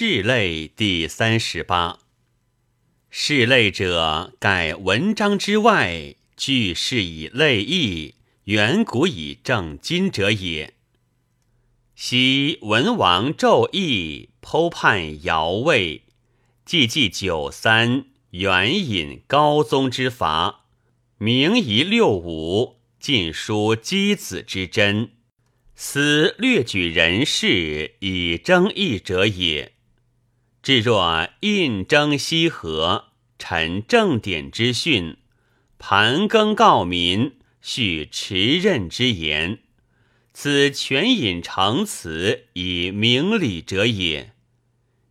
事类第三十八。事类者，盖文章之外，句是以类义，远古以正今者也。昔文王纣义剖判尧魏，既记九三，援引高宗之法，明夷六五，尽书箕子之真。思略举人事以争议者也。至若印征西河，陈正典之训，盘庚告民，叙持任之言，此全引成词以明理者也。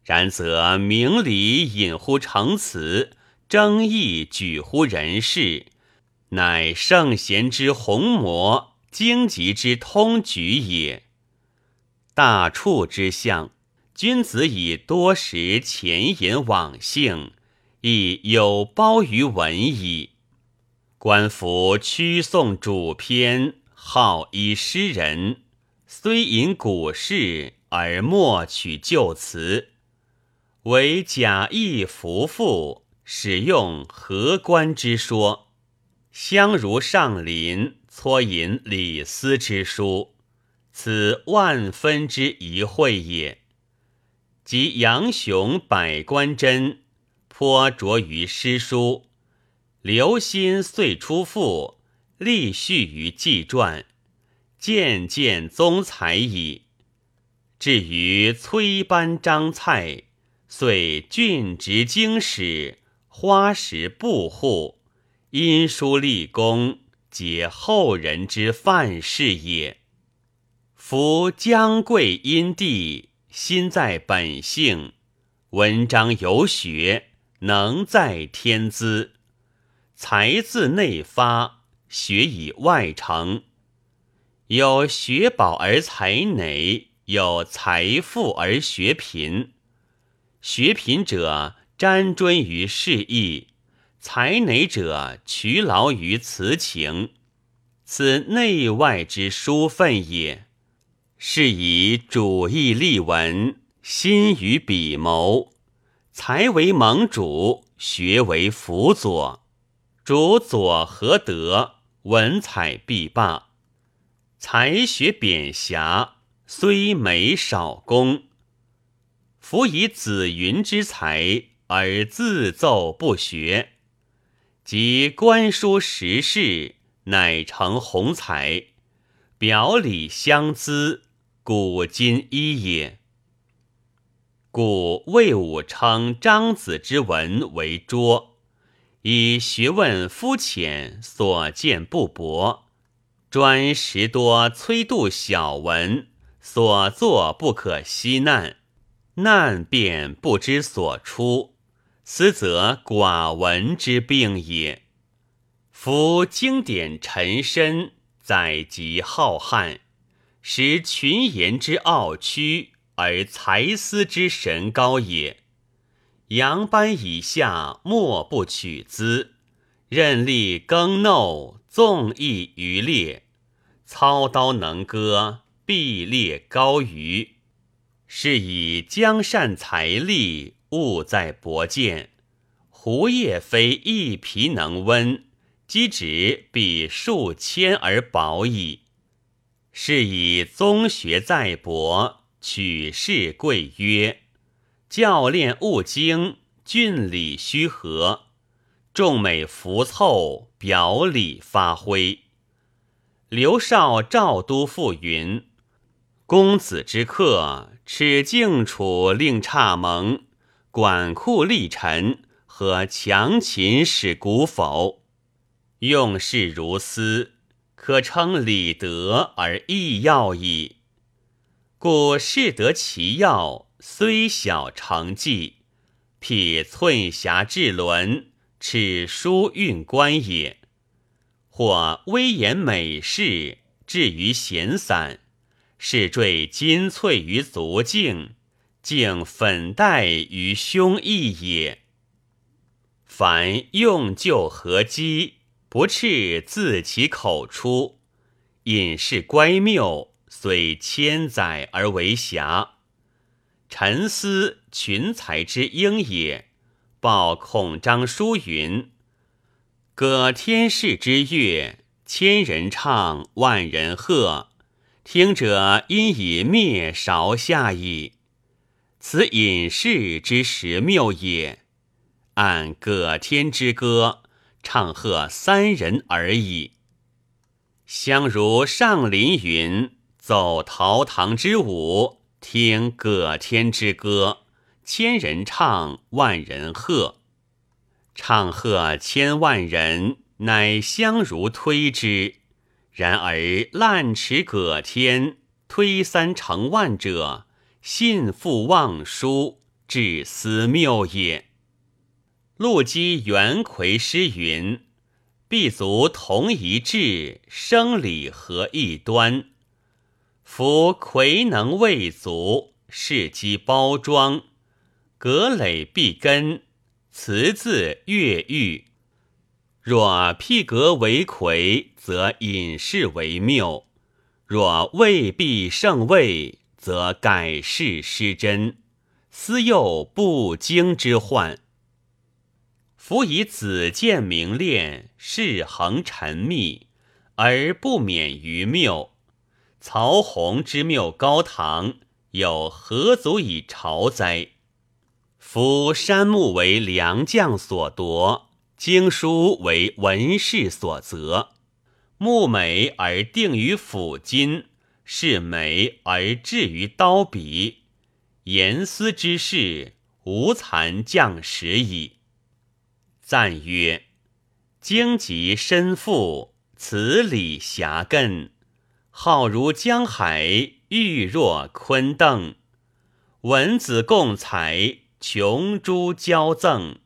然则明理引乎成词，争议举乎人事，乃圣贤之宏模。荆棘之通举也，大处之象，君子以多识前言往性，亦有褒于文矣。官服屈颂主篇，好以诗人，虽引古事而莫取旧词，唯假意服复，使用合官之说，相如上林。撮引李斯之书，此万分之一会也。及杨雄、百官真颇着于诗书，留心遂出赋，立序于纪传，渐渐宗才矣。至于崔班、张蔡，遂郡职经史，花石布户，因书立功。皆后人之范式也。夫将贵因地，心在本性；文章有学，能在天资。才自内发，学以外成。有学宝而才馁，有财富而学贫。学贫者沾尊于事义。才馁者劬劳于辞情，此内外之殊分也。是以主义立文，心于笔谋。才为盟主，学为辅佐。主佐何德，文采必霸。才学扁狭，虽美少功。夫以子云之才，而自奏不学。及观书识事，乃成宏才；表里相资，古今一也。故魏武称张子之文为拙，以学问肤浅，所见不博；专识多催度小文，所作不可息难，难便不知所出。斯则寡闻之病也。夫经典沉深，载籍浩瀚，识群言之傲屈，而才思之神高也。扬班以下，莫不取资；任力耕耨，纵逸于列，操刀能歌，必列高于。是以江善财力。务在薄见，胡叶非一皮能温，积脂比数千而薄矣。是以宗学在博，取士贵约，教练务精，峻礼虚和，众美浮凑，表里发挥。刘少赵都赋云：“公子之客，耻敬楚令差蒙。”管库立臣和强秦使古否？用事如斯，可称礼德而义要矣。故士得其要，虽小成绩，辟寸狭至伦，耻书运官也。或威严美事，至于闲散，是坠金翠于足境。竟粉黛于胸臆也。凡用旧合机，不斥自其口出，隐士乖谬，虽千载而为瑕。沉思群才之英也。报孔章书云：“葛天氏之乐，千人唱，万人和。听者因以灭韶下矣。此隐士之时谬也。按葛天之歌，唱和三人而已。相如上林云：奏陶唐之舞，听葛天之歌。”千人唱，万人和。唱和千万人，乃相如推之。然而滥持葛天，推三成万者，信复忘书，至思谬也。陆机元魁诗云：“必足同一志，生理合一端。夫魁能未足，是机包装。”葛垒必根，辞字越狱。若辟革为魁，则隐士为谬；若未必胜位，则改世失真，思又不经之患。夫以子建明练，世恒沉密，而不免于谬。曹洪之谬高堂，有何足以朝哉？夫山木为良将所夺，经书为文士所择。木美而定于斧金，是美而至于刀笔。言思之事，无残将史矣。赞曰：荆棘深覆，此理狭亘。浩如江海，玉若昆邓。文子共才。琼珠交赠，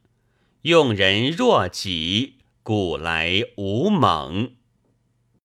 用人若己，古来无猛。